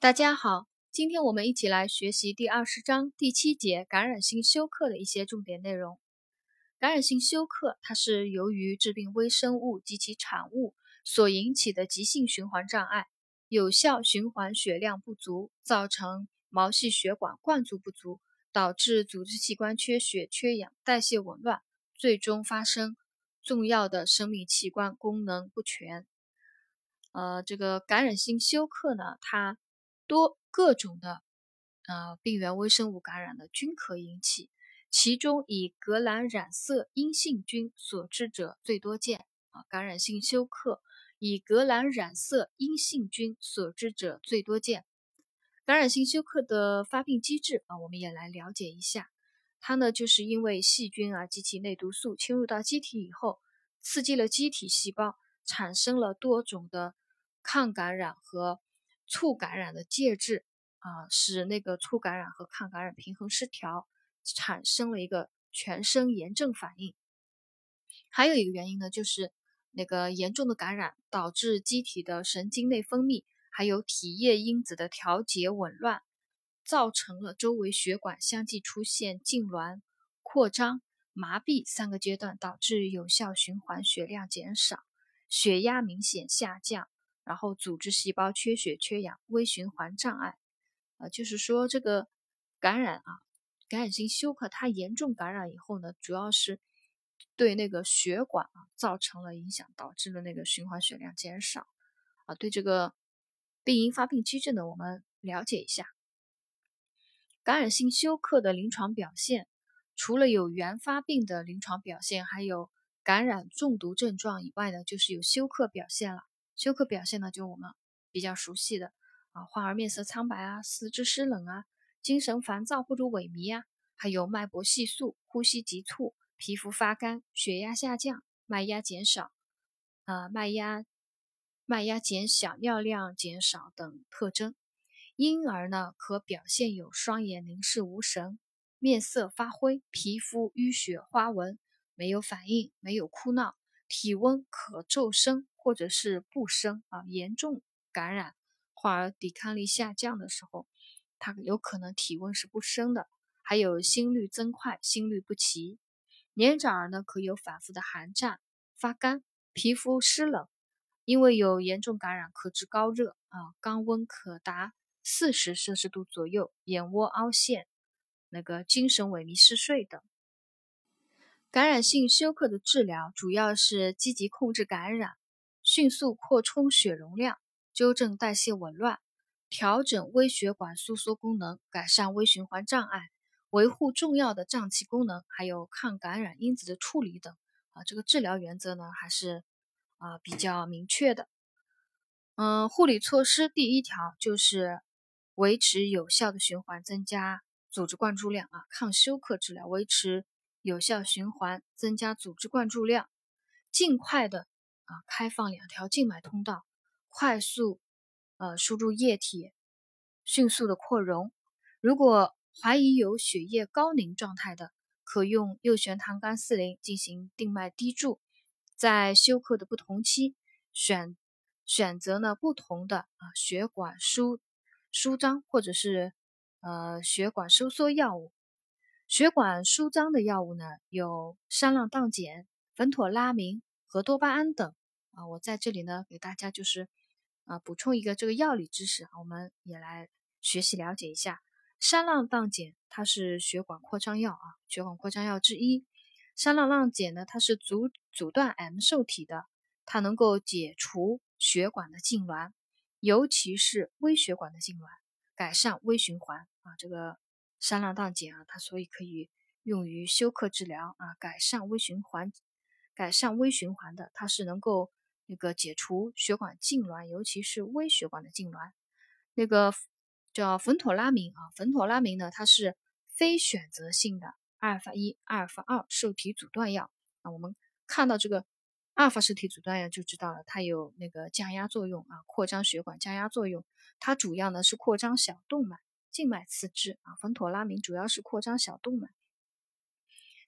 大家好，今天我们一起来学习第二十章第七节感染性休克的一些重点内容。感染性休克，它是由于致病微生物及其产物所引起的急性循环障碍，有效循环血量不足，造成毛细血管灌注不足，导致组织器官缺血、缺氧、代谢紊乱，最终发生重要的生命器官功能不全。呃，这个感染性休克呢，它多各种的呃病原微生物感染的均可引起，其中以革兰染色阴性菌所致者最多见啊。感染性休克以革兰染色阴性菌所致者最多见。感染性休克的发病机制啊，我们也来了解一下。它呢，就是因为细菌啊及其内毒素侵入到机体以后，刺激了机体细胞，产生了多种的抗感染和。促感染的介质啊，使那个促感染和抗感染平衡失调，产生了一个全身炎症反应。还有一个原因呢，就是那个严重的感染导致机体的神经内分泌还有体液因子的调节紊乱，造成了周围血管相继出现痉挛、扩张、麻痹三个阶段，导致有效循环血量减少，血压明显下降。然后组织细胞缺血缺氧，微循环障碍，啊，就是说这个感染啊，感染性休克，它严重感染以后呢，主要是对那个血管啊造成了影响，导致了那个循环血量减少，啊，对这个病因发病机制呢，我们了解一下。感染性休克的临床表现，除了有原发病的临床表现，还有感染中毒症状以外呢，就是有休克表现了。休克表现呢，就我们比较熟悉的啊，患儿面色苍白啊，四肢湿冷啊，精神烦躁或者萎靡啊，还有脉搏细速、呼吸急促、皮肤发干、血压下降、脉压减少啊，脉压脉压减小、尿量减少等特征。婴儿呢，可表现有双眼凝视无神、面色发灰、皮肤淤血花纹，没有反应，没有哭闹，体温可骤升。或者是不升啊，严重感染患儿抵抗力下降的时候，他有可能体温是不升的，还有心率增快、心律不齐。年长儿呢，可有反复的寒战、发干、皮肤湿冷，因为有严重感染，可致高热啊，肛温可达四十摄氏度左右，眼窝凹陷，那个精神萎靡、嗜睡等。感染性休克的治疗主要是积极控制感染。迅速扩充血容量，纠正代谢紊乱，调整微血管收缩功能，改善微循环障碍，维护重要的脏器功能，还有抗感染因子的处理等啊，这个治疗原则呢还是啊比较明确的。嗯，护理措施第一条就是维持有效的循环，增加组织灌注量啊，抗休克治疗维持有效循环，增加组织灌注量，尽快的。啊，开放两条静脉通道，快速呃输入液体，迅速的扩容。如果怀疑有血液高凝状态的，可用右旋糖苷四零进行定脉滴注。在休克的不同期，选选择呢不同的啊血管舒舒张或者是呃血管收缩药物。血管舒张的药物呢有山葚菪碱、苯妥拉明和多巴胺等。我在这里呢，给大家就是啊补充一个这个药理知识啊，我们也来学习了解一下。山葚菪碱它是血管扩张药啊，血管扩张药之一。山葚菪碱呢，它是阻阻断 M 受体的，它能够解除血管的痉挛，尤其是微血管的痉挛，改善微循环啊。这个山葚菪碱啊，它所以可以用于休克治疗啊，改善微循环，改善微循环的，它是能够。那个解除血管痉挛，尤其是微血管的痉挛，那个叫苯妥拉明啊，苯妥拉明呢，它是非选择性的阿尔法一、阿尔法二受体阻断药啊。我们看到这个阿尔法受体阻断药就知道了，它有那个降压作用啊，扩张血管降压作用。它主要呢是扩张小动脉、静脉刺支啊。苯妥拉明主要是扩张小动脉。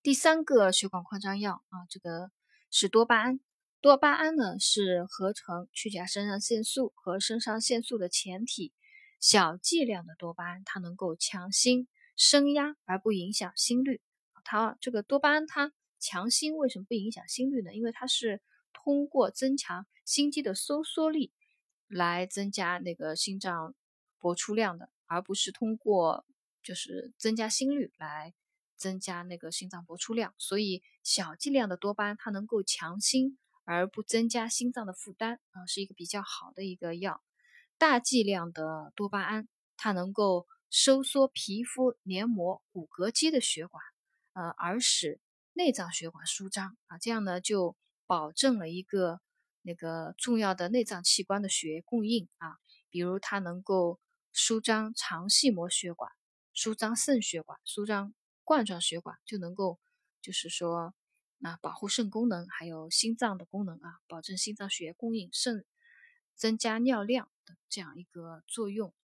第三个血管扩张药啊，这个是多巴胺。多巴胺呢是合成去甲肾上腺素和肾上腺素的前体，小剂量的多巴胺，它能够强心升压而不影响心率。它这个多巴胺它强心为什么不影响心率呢？因为它是通过增强心肌的收缩力来增加那个心脏搏出量的，而不是通过就是增加心率来增加那个心脏搏出量。所以小剂量的多巴胺它能够强心而不增加心脏的负担啊，是一个比较好的一个药。大剂量的多巴胺，它能够收缩皮肤、黏膜、骨骼肌的血管，呃，而使内脏血管舒张啊，这样呢就保证了一个那个重要的内脏器官的血液供应啊。比如它能够舒张肠系膜血管、舒张肾血管、舒张冠状血管，就能够就是说啊保护肾功能，还有心脏的功能啊，保证心脏血液供应，肾增加尿量。的这样一个作用，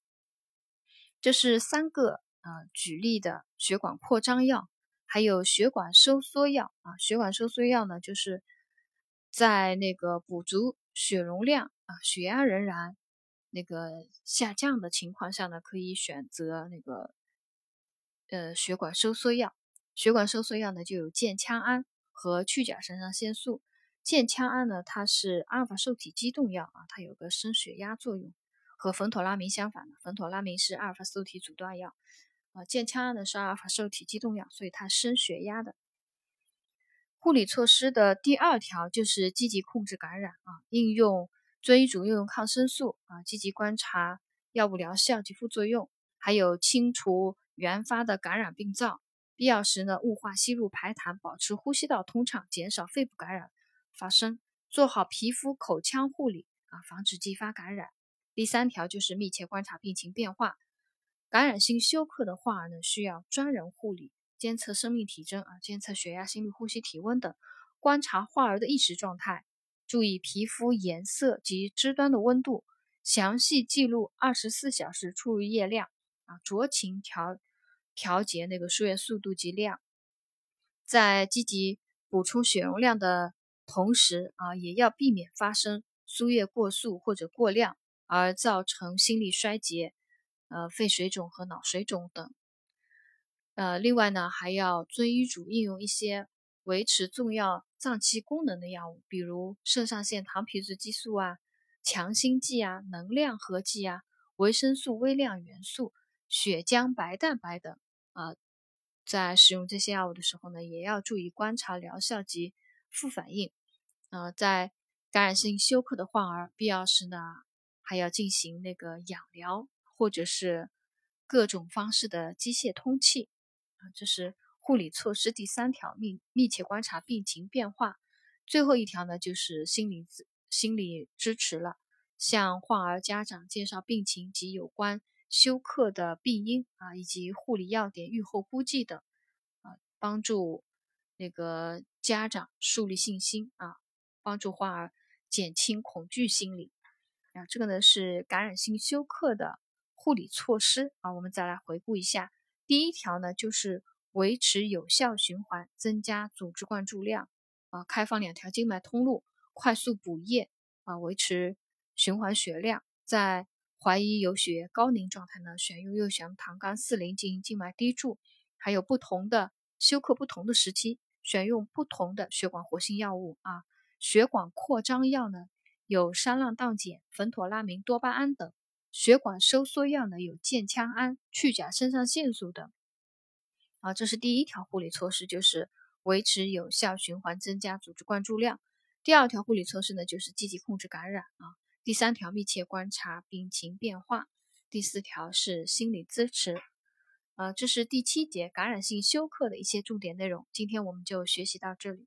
这是三个呃举例的血管扩张药，还有血管收缩药啊。血管收缩药呢，就是在那个补足血容量啊，血压仍然那个下降的情况下呢，可以选择那个呃血管收缩药。血管收缩药呢，就有健腔胺和去甲肾上腺素。健腔胺呢，它是阿尔法受体激动药啊，它有个升血压作用，和芬妥拉明相反的。芬妥拉明是阿尔法受体阻断药，啊，健腔胺呢是阿尔法受体激动药，所以它升血压的。护理措施的第二条就是积极控制感染啊，应用遵医嘱应用抗生素啊，积极观察药物疗效及副作用，还有清除原发的感染病灶，必要时呢雾化吸入排痰，保持呼吸道通畅，减少肺部感染。发生做好皮肤口腔护理啊，防止继发感染。第三条就是密切观察病情变化。感染性休克的患儿呢，需要专人护理，监测生命体征啊，监测血压、心率、呼吸、体温等，观察患儿的意识状态，注意皮肤颜色及肢端的温度，详细记录二十四小时出入液量啊，酌情调调节那个输液速度及量，在积极补充血容量的。同时啊，也要避免发生输液过速或者过量而造成心力衰竭、呃肺水肿和脑水肿等。呃，另外呢，还要遵医嘱应用一些维持重要脏器功能的药物，比如肾上腺糖皮质激素啊、强心剂啊、能量合剂啊、维生素微量元素、血浆白蛋白等啊。在使用这些药物的时候呢，也要注意观察疗效及副反应。呃，在感染性休克的患儿，必要时呢，还要进行那个氧疗，或者是各种方式的机械通气。啊，这是护理措施第三条，密密切观察病情变化。最后一条呢，就是心理心理支持了，向患儿家长介绍病情及有关休克的病因啊，以及护理要点、预后估计等，啊，帮助那个家长树立信心啊。帮助患儿减轻恐惧心理啊，这个呢是感染性休克的护理措施啊。我们再来回顾一下，第一条呢就是维持有效循环，增加组织灌注量啊，开放两条静脉通路，快速补液啊，维持循环血量。在怀疑有血高凝状态呢，选用右旋糖苷四零进行静脉滴注。还有不同的休克不同的时期，选用不同的血管活性药物啊。血管扩张药呢，有山浪荡碱、芬妥拉明、多巴胺等；血管收缩药呢，有健腔胺、去甲肾上腺素等。啊，这是第一条护理措施，就是维持有效循环，增加组织灌注量。第二条护理措施呢，就是积极控制感染啊。第三条，密切观察病情变化。第四条是心理支持。啊，这是第七节感染性休克的一些重点内容。今天我们就学习到这里。